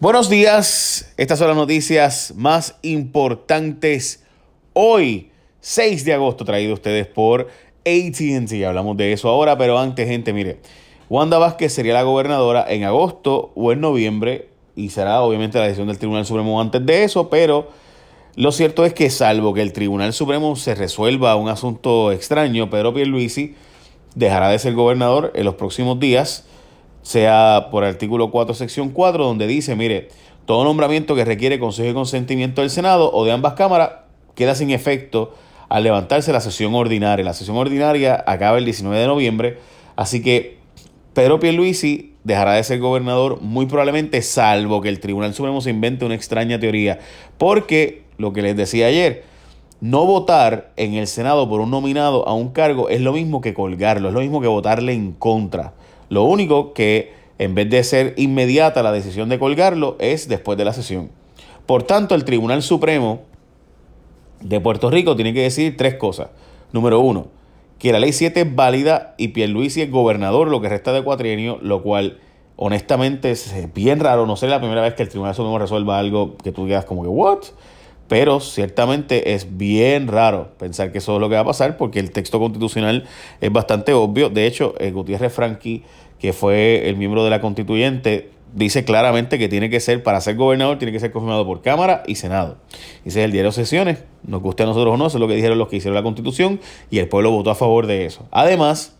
Buenos días, estas son las noticias más importantes hoy, 6 de agosto, traído ustedes por ATT. Hablamos de eso ahora, pero antes, gente, mire, Wanda Vázquez sería la gobernadora en agosto o en noviembre y será obviamente la decisión del Tribunal Supremo antes de eso, pero lo cierto es que salvo que el Tribunal Supremo se resuelva un asunto extraño, Pedro Pierluisi dejará de ser gobernador en los próximos días sea por artículo 4, sección 4, donde dice, mire, todo nombramiento que requiere consejo y consentimiento del Senado o de ambas cámaras queda sin efecto al levantarse la sesión ordinaria. La sesión ordinaria acaba el 19 de noviembre, así que Pedro Pierluisi dejará de ser gobernador muy probablemente, salvo que el Tribunal Supremo se invente una extraña teoría, porque lo que les decía ayer, no votar en el Senado por un nominado a un cargo es lo mismo que colgarlo, es lo mismo que votarle en contra. Lo único que en vez de ser inmediata la decisión de colgarlo es después de la sesión. Por tanto, el Tribunal Supremo de Puerto Rico tiene que decir tres cosas. Número uno, que la ley 7 es válida y Pierluisi es gobernador lo que resta de cuatrienio, lo cual honestamente es bien raro. No sé la primera vez que el Tribunal Supremo resuelva algo que tú digas como que, ¿what? Pero ciertamente es bien raro pensar que eso es lo que va a pasar porque el texto constitucional es bastante obvio. De hecho, el Gutiérrez Franqui, que fue el miembro de la constituyente, dice claramente que tiene que ser, para ser gobernador, tiene que ser confirmado por Cámara y Senado. Es el diario Sesiones. Nos guste a nosotros o no, eso es lo que dijeron los que hicieron la constitución y el pueblo votó a favor de eso. Además,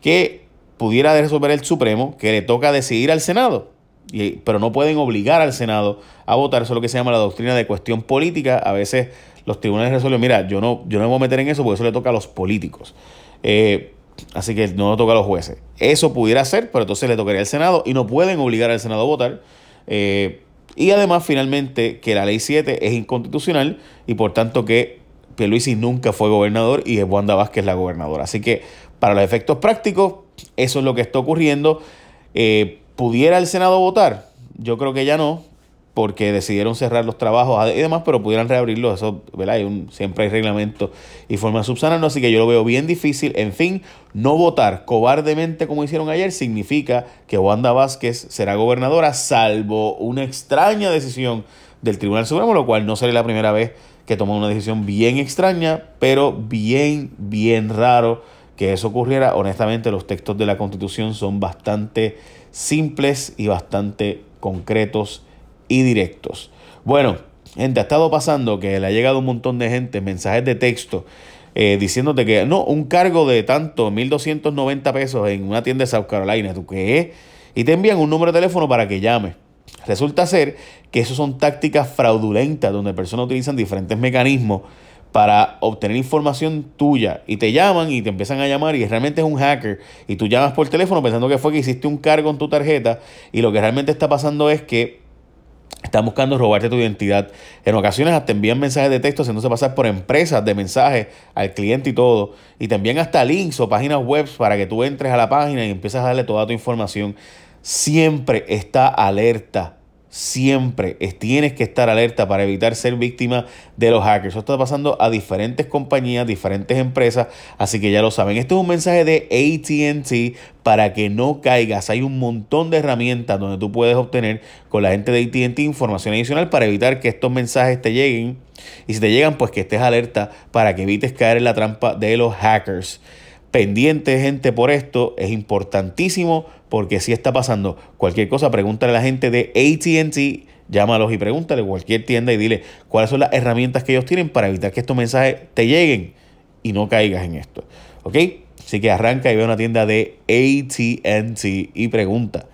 que pudiera resolver el Supremo que le toca decidir al Senado pero no pueden obligar al Senado a votar. Eso es lo que se llama la doctrina de cuestión política. A veces los tribunales resuelven, mira, yo no, yo no me voy a meter en eso porque eso le toca a los políticos. Eh, así que no lo toca a los jueces. Eso pudiera ser, pero entonces le tocaría al Senado y no pueden obligar al Senado a votar. Eh, y además, finalmente, que la ley 7 es inconstitucional y por tanto que Pierluisi nunca fue gobernador y es Wanda Vázquez la gobernadora. Así que, para los efectos prácticos, eso es lo que está ocurriendo. Eh, ¿Pudiera el Senado votar? Yo creo que ya no, porque decidieron cerrar los trabajos y demás, pero pudieran reabrirlos. Eso, ¿verdad? Hay un, siempre hay reglamento y forma de subsanarlo, así que yo lo veo bien difícil. En fin, no votar cobardemente como hicieron ayer significa que Wanda Vázquez será gobernadora, salvo una extraña decisión del Tribunal Supremo, lo cual no sería la primera vez que toma una decisión bien extraña, pero bien, bien raro que eso ocurriera. Honestamente, los textos de la Constitución son bastante simples y bastante concretos y directos. Bueno, gente, ha estado pasando que le ha llegado un montón de gente, mensajes de texto, eh, diciéndote que no, un cargo de tanto, 1.290 pesos en una tienda de South Carolina, ¿tú qué? Y te envían un número de teléfono para que llames. Resulta ser que eso son tácticas fraudulentas donde personas utilizan diferentes mecanismos para obtener información tuya y te llaman y te empiezan a llamar y realmente es un hacker y tú llamas por teléfono pensando que fue que hiciste un cargo en tu tarjeta y lo que realmente está pasando es que están buscando robarte tu identidad. En ocasiones hasta envían mensajes de texto haciéndose pasar por empresas de mensajes al cliente y todo. Y te envían hasta links o páginas web para que tú entres a la página y empieces a darle toda tu información. Siempre está alerta siempre tienes que estar alerta para evitar ser víctima de los hackers. Eso está pasando a diferentes compañías, diferentes empresas, así que ya lo saben. Este es un mensaje de ATT para que no caigas. Hay un montón de herramientas donde tú puedes obtener con la gente de ATT información adicional para evitar que estos mensajes te lleguen. Y si te llegan, pues que estés alerta para que evites caer en la trampa de los hackers pendiente gente por esto, es importantísimo porque si está pasando cualquier cosa, pregúntale a la gente de ATT, llámalos y pregúntale cualquier tienda y dile cuáles son las herramientas que ellos tienen para evitar que estos mensajes te lleguen y no caigas en esto. ¿Ok? Así que arranca y ve a una tienda de ATT y pregunta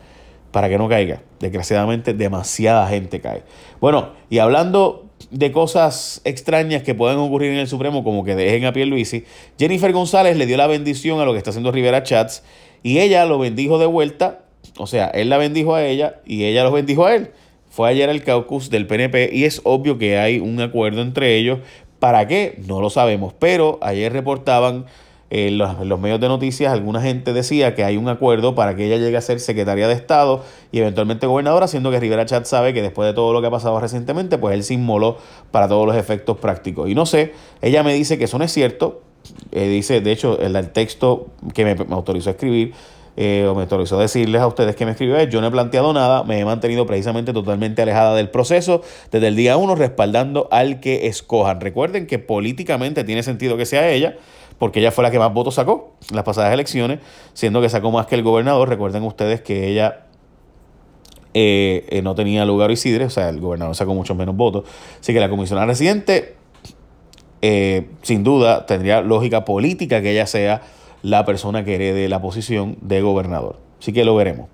para que no caiga. Desgraciadamente, demasiada gente cae. Bueno, y hablando de cosas extrañas que pueden ocurrir en el Supremo, como que dejen a Pierluisi, Jennifer González le dio la bendición a lo que está haciendo Rivera Chats y ella lo bendijo de vuelta, o sea, él la bendijo a ella y ella lo bendijo a él. Fue ayer al caucus del PNP y es obvio que hay un acuerdo entre ellos. ¿Para qué? No lo sabemos, pero ayer reportaban en los, medios de noticias, alguna gente decía que hay un acuerdo para que ella llegue a ser secretaria de Estado y eventualmente gobernadora, siendo que Rivera Chat sabe que después de todo lo que ha pasado recientemente, pues él se inmoló para todos los efectos prácticos. Y no sé, ella me dice que eso no es cierto. Eh, dice, de hecho, el, el texto que me, autorizó a escribir eh, o me autorizó decirles a ustedes que me escribió, yo no he planteado nada, me he mantenido precisamente totalmente alejada del proceso desde el día uno, respaldando al que escojan. Recuerden que políticamente tiene sentido que sea ella, porque ella fue la que más votos sacó en las pasadas elecciones, siendo que sacó más que el gobernador. Recuerden ustedes que ella eh, eh, no tenía lugar Isidre, o sea, el gobernador sacó muchos menos votos. Así que la comisionada residente, sin duda, tendría lógica política que ella sea la persona que herede la posición de gobernador. Así que lo veremos.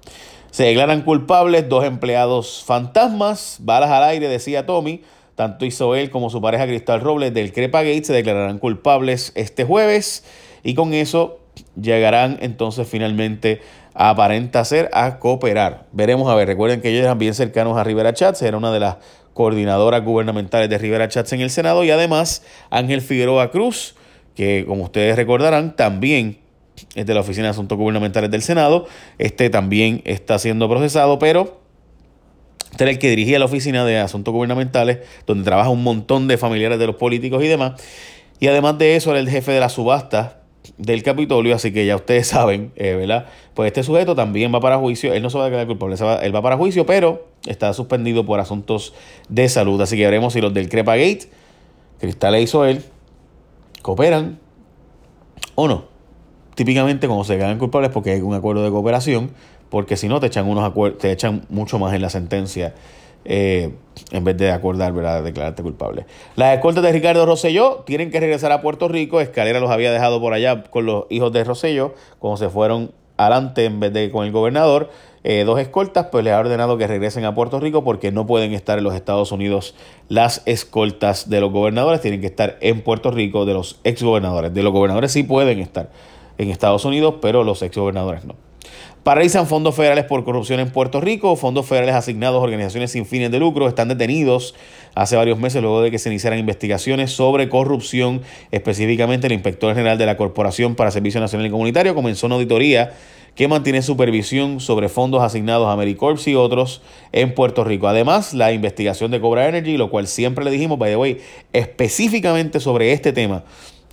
Se declaran culpables dos empleados fantasmas, balas al aire, decía Tommy. Tanto hizo él como su pareja Cristal Robles del Crepa Gates se declararán culpables este jueves y con eso llegarán entonces finalmente a aparenta ser a cooperar. Veremos a ver, recuerden que ellos eran bien cercanos a Rivera Chats, era una de las coordinadoras gubernamentales de Rivera Chats en el Senado y además Ángel Figueroa Cruz que como ustedes recordarán, también es de la Oficina de Asuntos Gubernamentales del Senado. Este también está siendo procesado, pero este era el que dirigía la Oficina de Asuntos Gubernamentales, donde trabaja un montón de familiares de los políticos y demás. Y además de eso, era el jefe de la subasta del Capitolio, así que ya ustedes saben, eh, ¿verdad? Pues este sujeto también va para juicio, él no se va a quedar culpable, él va para juicio, pero está suspendido por asuntos de salud, así que veremos si los del Crepa Gate, Cristal e hizo él, cooperan o no. Típicamente cuando se quedan culpables porque hay un acuerdo de cooperación, porque si no te echan unos te echan mucho más en la sentencia eh, en vez de acordar, ¿verdad?, declararte culpable. Las escoltas de Ricardo Rosselló tienen que regresar a Puerto Rico. Escalera los había dejado por allá con los hijos de Rosselló cuando se fueron adelante en vez de con el gobernador. Eh, dos escoltas, pues le ha ordenado que regresen a Puerto Rico porque no pueden estar en los Estados Unidos las escoltas de los gobernadores, tienen que estar en Puerto Rico de los exgobernadores. De los gobernadores sí pueden estar en Estados Unidos, pero los exgobernadores no. Paralizan fondos federales por corrupción en Puerto Rico. Fondos federales asignados a organizaciones sin fines de lucro están detenidos hace varios meses luego de que se iniciaran investigaciones sobre corrupción. Específicamente, el inspector general de la Corporación para Servicio Nacional y Comunitario comenzó una auditoría que mantiene supervisión sobre fondos asignados a Americorps y otros en Puerto Rico. Además, la investigación de Cobra Energy, lo cual siempre le dijimos, by the way, específicamente sobre este tema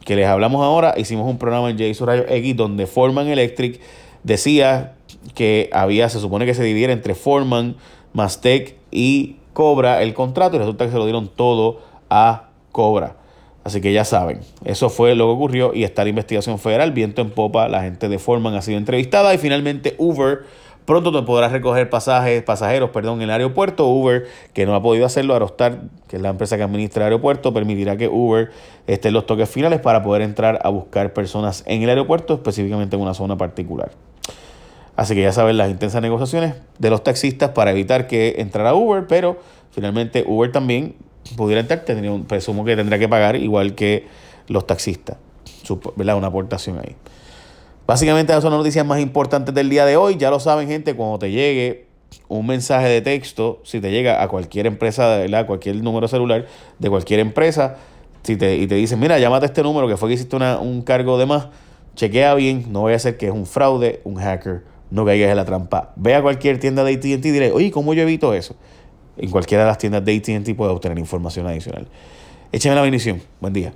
que les hablamos ahora, hicimos un programa en Jason Rayo X donde Forman Electric decía que había, se supone que se dividiera entre Forman, Mastec y Cobra el contrato y resulta que se lo dieron todo a Cobra. Así que ya saben, eso fue lo que ocurrió y está investigación federal, viento en popa, la gente de Forman ha sido entrevistada y finalmente Uber pronto te podrá recoger pasajes, pasajeros perdón, en el aeropuerto. Uber, que no ha podido hacerlo, Aerostar, que es la empresa que administra el aeropuerto, permitirá que Uber esté en los toques finales para poder entrar a buscar personas en el aeropuerto, específicamente en una zona particular. Así que ya saben las intensas negociaciones de los taxistas para evitar que entrara Uber, pero finalmente Uber también pudiera entrar, tendría un, presumo que tendrá que pagar igual que los taxistas. ¿verdad? Una aportación ahí. Básicamente esas son las noticias más importantes del día de hoy. Ya lo saben, gente, cuando te llegue un mensaje de texto, si te llega a cualquier empresa, ¿verdad? cualquier número celular de cualquier empresa, si te, y te dicen, mira, llámate a este número que fue que hiciste una, un cargo de más, chequea bien, no vaya a ser que es un fraude, un hacker, no caigas en la trampa. Ve a cualquier tienda de ATT y dile, oye, ¿cómo yo evito eso? en cualquiera de las tiendas de ATT puede obtener información adicional. Écheme la bendición. Buen día.